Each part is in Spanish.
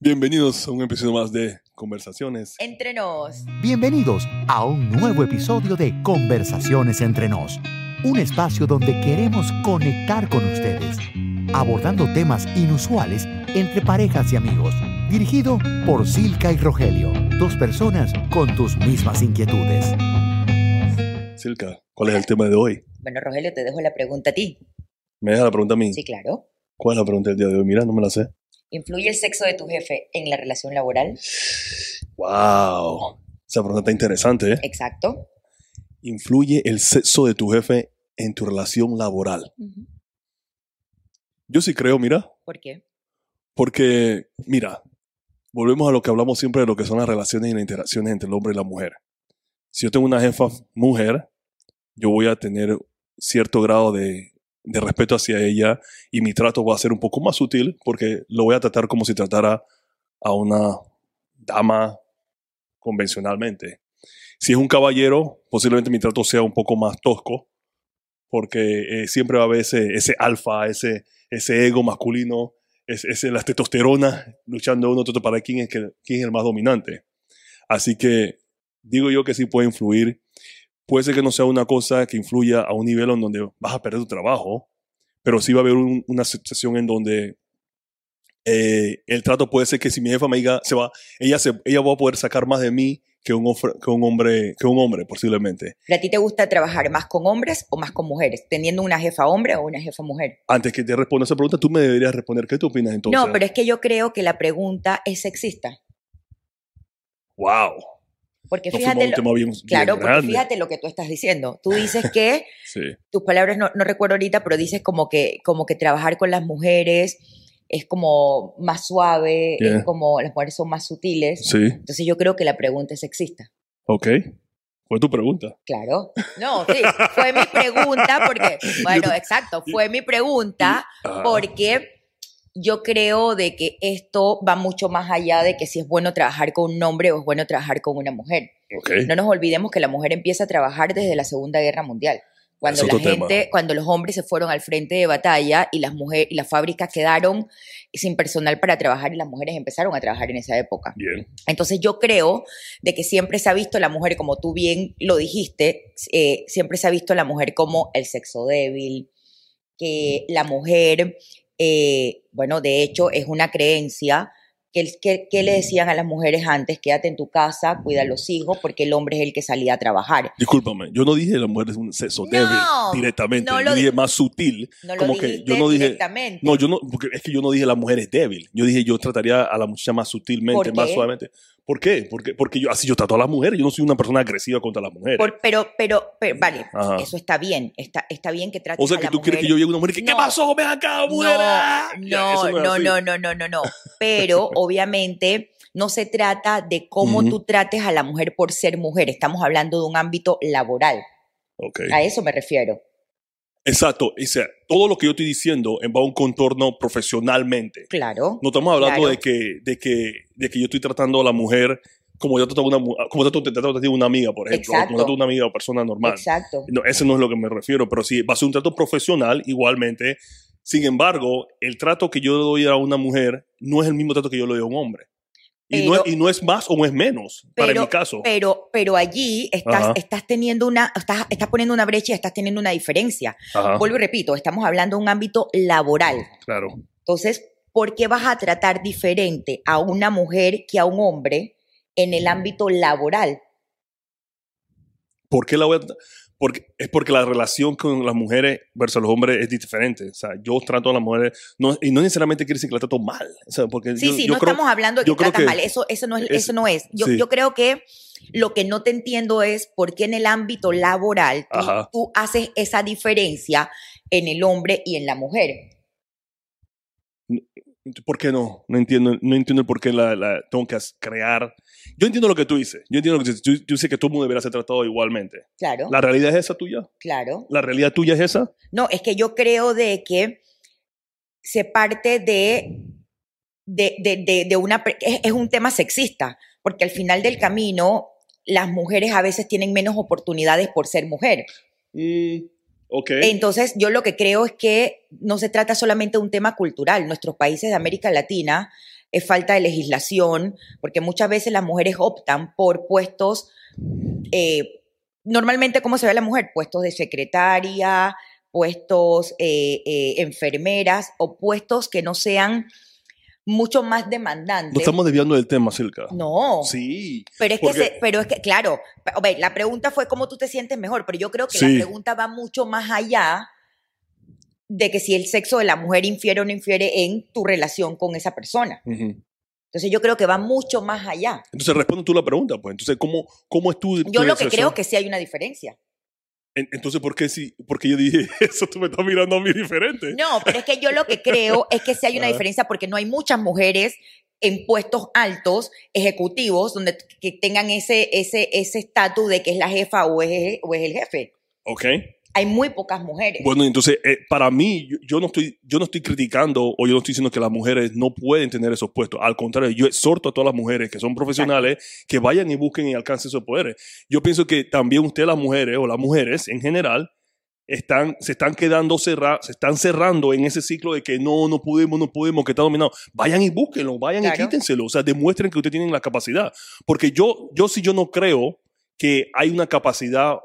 Bienvenidos a un episodio más de Conversaciones. Entre nos. Bienvenidos a un nuevo episodio de Conversaciones entre nos, un espacio donde queremos conectar con ustedes, abordando temas inusuales entre parejas y amigos, dirigido por Silka y Rogelio, dos personas con tus mismas inquietudes. Silka, ¿cuál es el tema de hoy? Bueno, Rogelio, te dejo la pregunta a ti. ¿Me deja la pregunta a mí? Sí, claro. ¿Cuál es la pregunta del día de hoy? Mira, no me la sé. ¿Influye el sexo de tu jefe en la relación laboral? ¡Wow! Esa pregunta está interesante, ¿eh? Exacto. ¿Influye el sexo de tu jefe en tu relación laboral? Yo sí creo, mira, ¿Por qué? porque, mira, volvemos a lo que hablamos siempre de lo que son las relaciones y las interacciones entre el hombre y la mujer. Si yo tengo una jefa mujer, yo voy a tener cierto grado de, de respeto hacia ella y mi trato va a ser un poco más sutil porque lo voy a tratar como si tratara a una dama convencionalmente. Si es un caballero, posiblemente mi trato sea un poco más tosco porque eh, siempre va a haber ese, ese alfa, ese, ese ego masculino, es, es la testosterona luchando uno otro para quién es, que, quién es el más dominante. Así que digo yo que sí puede influir. Puede ser que no sea una cosa que influya a un nivel en donde vas a perder tu trabajo, pero sí va a haber un- una situación en donde eh, el trato puede ser que si mi jefa me diga se va, ella, se, ella va a poder sacar más de mí que un, ofre- que un hombre, que un hombre posiblemente. ¿Pero a ti te gusta trabajar más con hombres o más con mujeres? ¿Teniendo una jefa hombre o una jefa mujer? Antes que te responda esa pregunta, tú me deberías responder. ¿Qué tú opinas entonces? no, pero es que yo creo que la pregunta es sexista. ¡Wow! Porque a fíjate, lo, bien, bien claro, porque fíjate lo que tú estás diciendo. Tú dices que Sí, tus palabras no, no recuerdo ahorita, pero dices como que, como que trabajar con las mujeres es como más suave, Yeah. es como las mujeres son más sutiles. sí, Entonces yo creo que la pregunta es sexista. ok. Fue tu pregunta. Claro. No, sí, fue mi pregunta porque, bueno, exacto, fue mi pregunta porque yo creo de que esto va mucho más allá de que si es bueno trabajar con un hombre o es bueno trabajar con una mujer. No nos olvidemos que la mujer empieza a trabajar desde la Segunda Guerra Mundial. Cuando Es la tema. gente, cuando los hombres se fueron al frente de batalla y las mujeres y las fábricas quedaron sin personal para trabajar y las mujeres empezaron a trabajar en esa época. Bien. Entonces yo creo de que siempre se ha visto la mujer, como tú bien lo dijiste, eh, siempre se ha visto la mujer como el sexo débil, que la mujer, eh, bueno, de hecho es una creencia que, que, que le decían a las mujeres antes, quédate en tu casa, cuida a los hijos, porque el hombre es el que salía a trabajar. Discúlpame, yo no dije la mujer es un sexo No, débil directamente. no yo lo dije di- más sutil. No lo como que dijiste yo no dije. directamente. No, yo no, porque es que yo no dije la mujer es débil. Yo dije yo trataría a la muchacha más sutilmente, ¿Por más suavemente. ¿Por qué? Porque, porque yo así yo trato a las mujeres. Yo no soy una persona agresiva contra las mujeres. Por- pero, pero, pero, vale, Ajá. eso está bien, está, está bien que trates o sea, a que la tú quieres que yo llegue a una mujer que, ¿qué pasó? Ven acá, mujer. No, no, no, no, no, no, no, no. Pero obviamente no se trata de cómo tú trates a la mujer por ser mujer. Estamos hablando de un ámbito laboral. A eso me refiero. Exacto. O sea, todo lo que yo estoy diciendo va a un contorno profesionalmente. Claro. No estamos hablando Claro. de, que, de, que, de que yo estoy tratando a la mujer como yo trato a una, como trato, te trato a ti una amiga, por ejemplo. Exacto. Como trato a una amiga o persona normal. Exacto. No, ese no es lo que me refiero, pero sí, va a ser un trato profesional igualmente. Sin embargo, el trato que yo le doy a una mujer no es el mismo trato que yo le doy a un hombre. Y, no, Pero- y no es más o no es menos, para mi caso. Pero, pero allí estás, Ajá. estás teniendo una, estás, estás poniendo una brecha y estás teniendo una diferencia. Ajá, Vuelvo y repito, estamos hablando de un ámbito laboral. claro. Entonces, ¿por qué vas a tratar diferente a una mujer que a un hombre en el ámbito laboral? ¿Por qué la voy a porque, es porque la relación con las mujeres versus los hombres es diferente. O sea, yo trato a las mujeres, no, y no necesariamente quiere decir que la trato mal. O sea, porque Sí, yo, sí, yo no creo- estamos hablando de que tratas que mal, eso, eso, no es, es- eso no es. Yo, sí. yo creo que lo que no te entiendo es por qué en el ámbito laboral tú, tú haces esa diferencia en el hombre y en la mujer. ¿Por qué no? No entiendo, no entiendo el por qué la, la tengo que crear. Yo entiendo lo que tú dices. Yo entiendo lo que dices. Tú, tú dices que todo el mundo debería ser tratado igualmente. Claro, ¿La realidad es esa tuya? claro. ¿La realidad tuya es esa? No, es que yo creo de que se parte de, de, de, de- de una... Es, es un tema sexista, porque al final del camino las mujeres a veces tienen menos oportunidades por ser mujer. Ok. Entonces, yo lo que creo es que no se trata solamente de un tema cultural. Nuestros países de América Latina, es falta de legislación, porque muchas veces las mujeres optan por puestos, eh, normalmente, ¿cómo se ve la mujer? Puestos de secretaria, puestos eh, eh, enfermeras o puestos que no sean mucho más demandantes. No estamos desviando del tema, Silka. No. Sí. Pero es, que porque- se- pero es que, claro, a ver, la pregunta fue cómo tú te sientes mejor, pero yo creo que Sí. la pregunta va mucho más allá de que si el sexo de la mujer infiere o no infiere en tu relación con esa persona. Ujú. Entonces yo creo que va mucho más allá. Entonces responde tú la pregunta, pues. Entonces, ¿cómo, cómo es tu Yo tu lo que creo que sí hay una diferencia. En- Entonces, ¿por qué si, porque yo dije eso? Tú me estás mirando a mí diferente. No, pero es que yo lo que creo es que sí hay una diferencia porque no hay muchas mujeres en puestos altos, ejecutivos, donde que tengan ese ese ese estatus de que es la jefa o es, o es el jefe. Ok. Hay muy pocas mujeres. Bueno, entonces, eh, para mí, yo, yo no estoy, yo no estoy criticando o yo no estoy diciendo que las mujeres no pueden tener esos puestos. Al contrario, yo exhorto a todas las mujeres que son profesionales que vayan y busquen y alcancen esos poderes. Yo pienso que también ustedes, las mujeres o las mujeres en general, están, se están quedando cerradas, se están cerrando en ese ciclo de que no, no podemos, no podemos, que está dominado. Vayan y búsquenlo, vayan y quítenselo. O sea, demuestren que ustedes tienen la capacidad. Porque yo, yo sí, yo no creo que hay una capacidad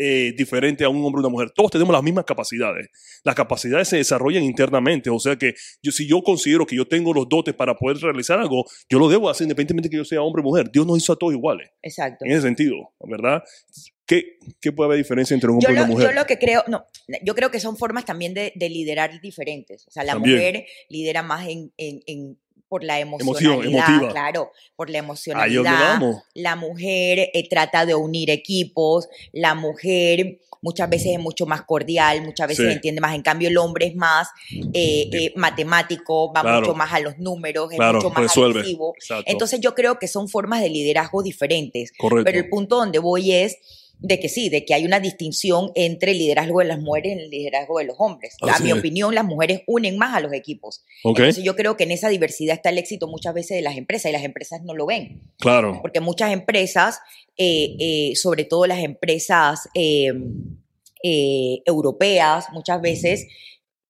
eh, diferente a un hombre o una mujer. Todos tenemos las mismas capacidades. Las capacidades se desarrollan internamente. O sea que yo, si yo considero que yo tengo los dotes para poder realizar algo, yo lo debo hacer independientemente que yo sea hombre o mujer. Dios nos hizo a todos iguales. Exacto. En ese sentido, ¿verdad? ¿Qué, qué puede haber diferencia entre un hombre Yo y una mujer? yo lo que creo, no, yo creo que son formas también de, de liderar diferentes. O sea, la También. mujer lidera más en, en- en- por la Emoción, emocionalidad, emotiva. claro, por la emocionalidad. La mujer eh, trata de unir equipos, la mujer muchas veces es mucho más cordial, muchas veces Sí. entiende más. En cambio, el hombre es más eh, eh, matemático, va Claro. mucho más a los números, es Claro, mucho más resuelve. agresivo. Exacto. Entonces, yo creo que son formas de liderazgo diferentes. Correcto. Pero el punto donde voy es de que sí, de que hay una distinción entre el liderazgo de las mujeres y el liderazgo de los hombres. a mi es. opinión, las mujeres unen más a los equipos. Entonces yo creo que en esa diversidad está el éxito muchas veces de las empresas y las empresas no lo ven. claro. Porque muchas empresas, eh, eh, sobre todo las empresas eh, europeas, muchas veces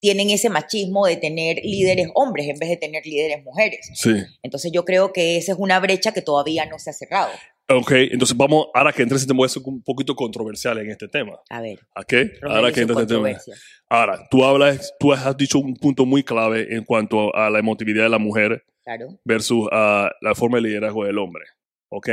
tienen ese machismo de tener líderes hombres en vez de tener líderes mujeres. Sí. Entonces yo creo que esa es una brecha que todavía no se ha cerrado. Ok, entonces vamos, ahora que entres, te voy a ser un poquito controversial en este tema. A ver, ¿Ok? Ahora Rogelio, que entres en este tema. Ahora, tú hablas, tú has dicho un punto muy clave en cuanto a la emotividad de la mujer Claro. versus ah, la forma de liderazgo del hombre. ¿Ok?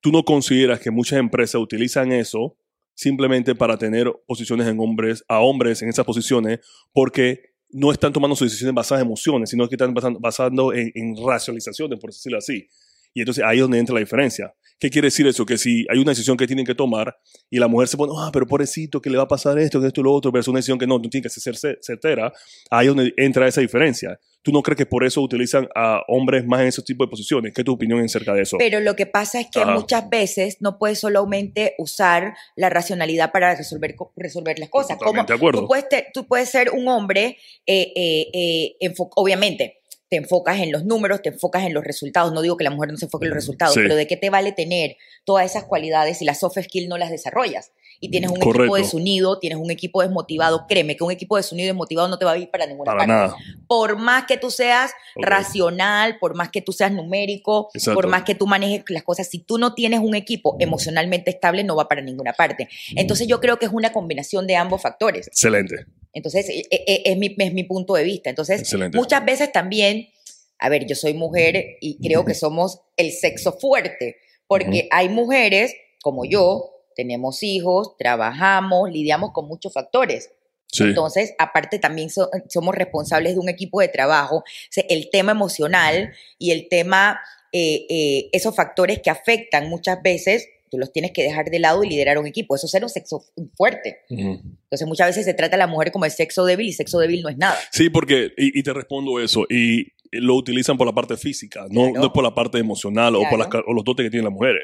Tú no consideras que muchas empresas utilizan eso simplemente para tener posiciones en hombres, a hombres en esas posiciones porque no están tomando sus decisiones basadas en emociones, sino que están basando, basando en, en racionalizaciones, por decirlo así. Y entonces ahí es donde entra la diferencia. ¿Qué quiere decir eso? Que si hay una decisión que tienen que tomar y la mujer se pone, ah, pero pobrecito, que le va a pasar esto, que esto y lo otro, versus una decisión que no, no tiene que ser cer- certera, ahí es donde entra esa diferencia. ¿Tú no crees que por eso utilizan a hombres más en esos tipos de posiciones? ¿Qué es tu opinión acerca de eso? Pero lo que pasa es que Ajá. muchas veces no puedes solamente usar la racionalidad para resolver, resolver las cosas. Como de acuerdo. Tú, puedes te- tú puedes ser un hombre, eh, eh, eh, obviamente, te enfocas en los números, te enfocas en los resultados. No digo que la mujer no se enfoque en los resultados, Sí. pero ¿de qué te vale tener todas esas cualidades si las soft skills no las desarrollas? Y tienes un equipo Correcto. desunido, tienes un equipo desmotivado. Créeme que un equipo desunido y desmotivado no te va a ir para ninguna Para parte nada. por más que tú seas racional, por más que tú seas numérico, Exacto. por más que tú manejes las cosas, si tú no tienes un equipo emocionalmente estable, no va para ninguna parte. Entonces yo creo que es una combinación de ambos factores. Excelente. Entonces e- e- es, mi, es mi punto de vista. Entonces Excelente. muchas veces también, a ver, yo soy mujer y creo que somos el sexo fuerte, porque hay mujeres como yo, tenemos hijos, trabajamos, lidiamos con muchos factores. Sí. Entonces, aparte también so- somos responsables de un equipo de trabajo. O sea, el tema emocional y el tema, eh, eh, esos factores que afectan muchas veces, tú los tienes que dejar de lado y liderar un equipo. Eso es ser un sexo fuerte. Entonces, muchas veces se trata a la mujer como el sexo débil y sexo débil no es nada. Sí, porque, y, y te respondo eso, y lo utilizan por la parte física, no, Claro. no por la parte emocional o por las, o los dotes que tienen las mujeres.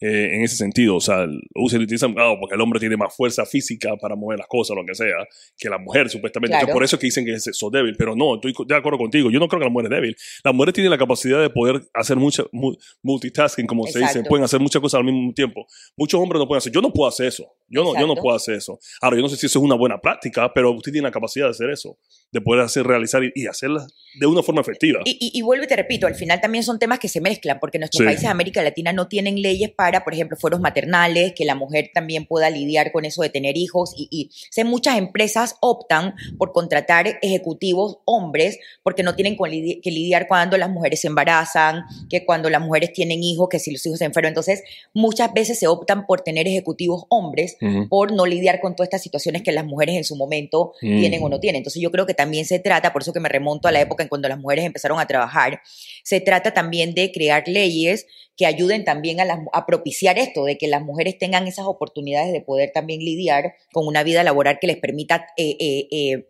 Eh, en ese sentido, o sea, se utilizan ah, porque el hombre tiene más fuerza física para mover las cosas, lo que sea, que la mujer, supuestamente. Claro. Entonces, por eso es que dicen que es sexo débil, pero no, estoy de acuerdo contigo. Yo no creo que la mujer es débil. Las mujeres tienen la capacidad de poder hacer mucha mu- multitasking, como se dice, pueden hacer muchas cosas al mismo tiempo. Muchos hombres no pueden hacer. Yo no puedo hacer eso. Yo no, yo no puedo hacer eso. Ahora, yo no sé si eso es una buena práctica, pero usted tiene la capacidad de hacer eso, de poder hacer, realizar y, y hacerla de una forma efectiva. Y, y, y vuelvo y te repito, al final también son temas que se mezclan, porque nuestros Sí. países de América Latina no tienen leyes para, por ejemplo, fueros maternales, que la mujer también pueda lidiar con eso de tener hijos. Y, y sé, muchas empresas optan por contratar ejecutivos hombres porque no tienen con lidi- que lidiar cuando las mujeres se embarazan, que cuando las mujeres tienen hijos, que si los hijos se enferman. Entonces, muchas veces se optan por tener ejecutivos hombres Por no lidiar con todas estas situaciones que las mujeres en su momento tienen o no tienen. Entonces yo creo que también se trata, por eso que me remonto a la época en cuando las mujeres empezaron a trabajar, se trata también de crear leyes que ayuden también a, las, a propiciar esto, de que las mujeres tengan esas oportunidades de poder también lidiar con una vida laboral que les permita eh, eh, eh,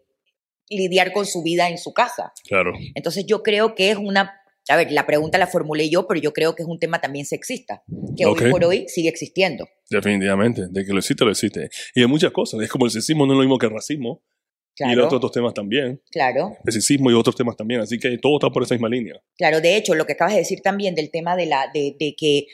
lidiar con su vida en su casa. Claro. Entonces yo creo que es una... A ver, la pregunta la formulé yo, pero yo creo que es un tema también sexista, que hoy por hoy sigue existiendo. Definitivamente. De que lo existe, lo existe. Y hay muchas cosas. Es como el sexismo no es lo mismo que el racismo. Y Claro, los otros, otros temas también. claro. El sexismo y otros temas también. Así que todo está por esa misma línea. Claro, de hecho, lo que acabas de decir también del tema de, la, de, de que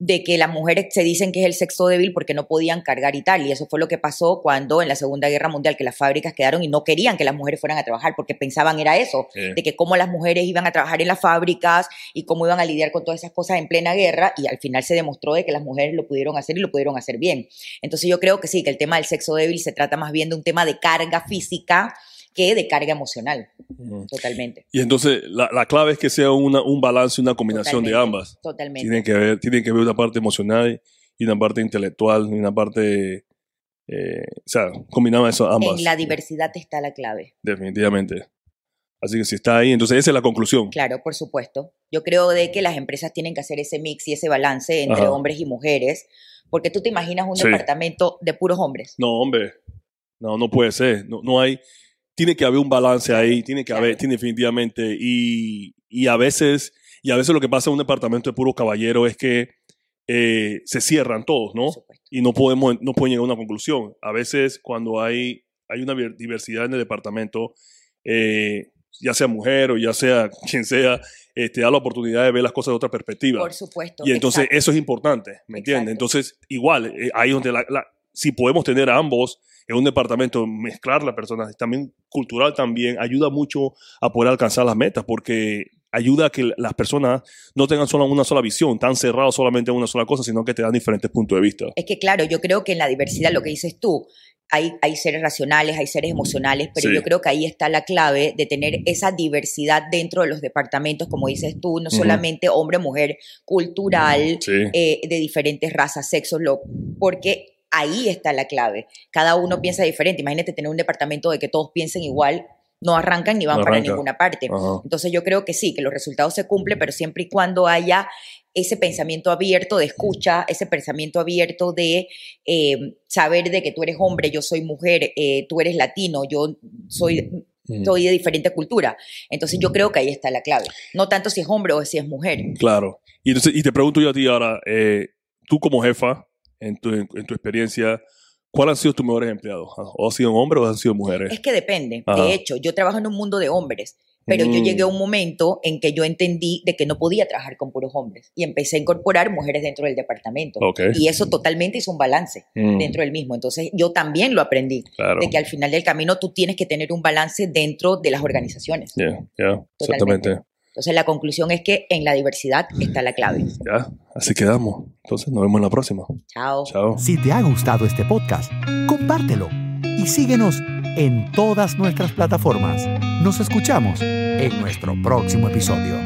de que las mujeres se dicen que es el sexo débil porque no podían cargar y tal. Y eso fue lo que pasó cuando en la Segunda Guerra Mundial que las fábricas quedaron y no querían que las mujeres fueran a trabajar porque pensaban era eso, Sí. de que cómo las mujeres iban a trabajar en las fábricas y cómo iban a lidiar con todas esas cosas en plena guerra y al final se demostró de que las mujeres lo pudieron hacer y lo pudieron hacer bien. Entonces yo creo que sí, que el tema del sexo débil se trata más bien de un tema de carga física que de carga emocional, totalmente. Y entonces la, la clave es que sea una, un balance, una combinación de ambas. Totalmente. Tiene que ver, tiene que ver una parte emocional y una parte intelectual y una parte, eh, o sea, combinaba eso ambas. En la diversidad está la clave. Definitivamente. Así que si está ahí, entonces esa es la conclusión. Claro, por supuesto. Yo creo de que las empresas tienen que hacer ese mix y ese balance entre Ajá. hombres y mujeres, porque tú te imaginas un Sí. departamento de puros hombres. No, hombre. No, no puede ser. No, no hay. Tiene que haber un balance ahí. Tiene que haber, tiene definitivamente. Y, y a veces, y a veces lo que pasa en un departamento de puros caballeros es que eh, se cierran todos, ¿no? Y no podemos no pueden llegar a una conclusión. A veces cuando hay, hay una ver- diversidad en el departamento, eh, ya sea mujer o ya sea quien sea, eh, te da la oportunidad de ver las cosas de otra perspectiva. Por supuesto. y entonces exacto. eso es importante, ¿me entiendes? Entonces, igual, eh, ahí donde la, la- si podemos tener a ambos en un departamento, mezclar las personas, también cultural también, ayuda mucho a poder alcanzar las metas, porque ayuda a que las personas no tengan solo una sola visión, tan cerrados solamente en una sola cosa, sino que te dan diferentes puntos de vista. Es que claro, yo creo que en la diversidad, lo que dices tú, hay, hay seres racionales, hay seres emocionales, pero Sí. yo creo que ahí está la clave de tener esa diversidad dentro de los departamentos, como dices tú, no solamente hombre, mujer, cultural, Sí. eh, de diferentes razas, sexos, lo, porque ahí está la clave. Cada uno piensa diferente. Imagínate tener un departamento de que todos piensen igual, no arrancan ni van No para ninguna parte. Ajá. Entonces yo creo que sí, que los resultados se cumplen, pero siempre y cuando haya ese pensamiento abierto de escucha, ese pensamiento abierto de eh, saber de que tú eres hombre, yo soy mujer, eh, tú eres latino, yo soy, Mm. soy de diferente cultura. Entonces yo creo que ahí está la clave. No tanto si es hombre o si es mujer. Claro. Y, entonces, y te pregunto yo a ti ahora, eh, tú como jefa, en tu, en, tu experiencia, ¿cuáles han sido tus mejores empleados? ¿O han sido hombres o han sido mujeres? Es que depende. Ajá. De hecho, yo trabajo en un mundo de hombres, pero yo Mm. llegué a un momento en que yo entendí de que no podía trabajar con puros hombres y empecé a incorporar mujeres dentro del departamento. Ok. Y eso totalmente hizo un balance Mm, dentro del mismo. Entonces, yo también lo aprendí, claro. de que al final del camino tú tienes que tener un balance dentro de las organizaciones. Yeah, yeah, exactamente. Entonces, la conclusión es que en la diversidad está la clave. Ya, así quedamos. Entonces, nos vemos en la próxima. Chao. Chao. Si te ha gustado este podcast, compártelo y síguenos en todas nuestras plataformas. Nos escuchamos en nuestro próximo episodio.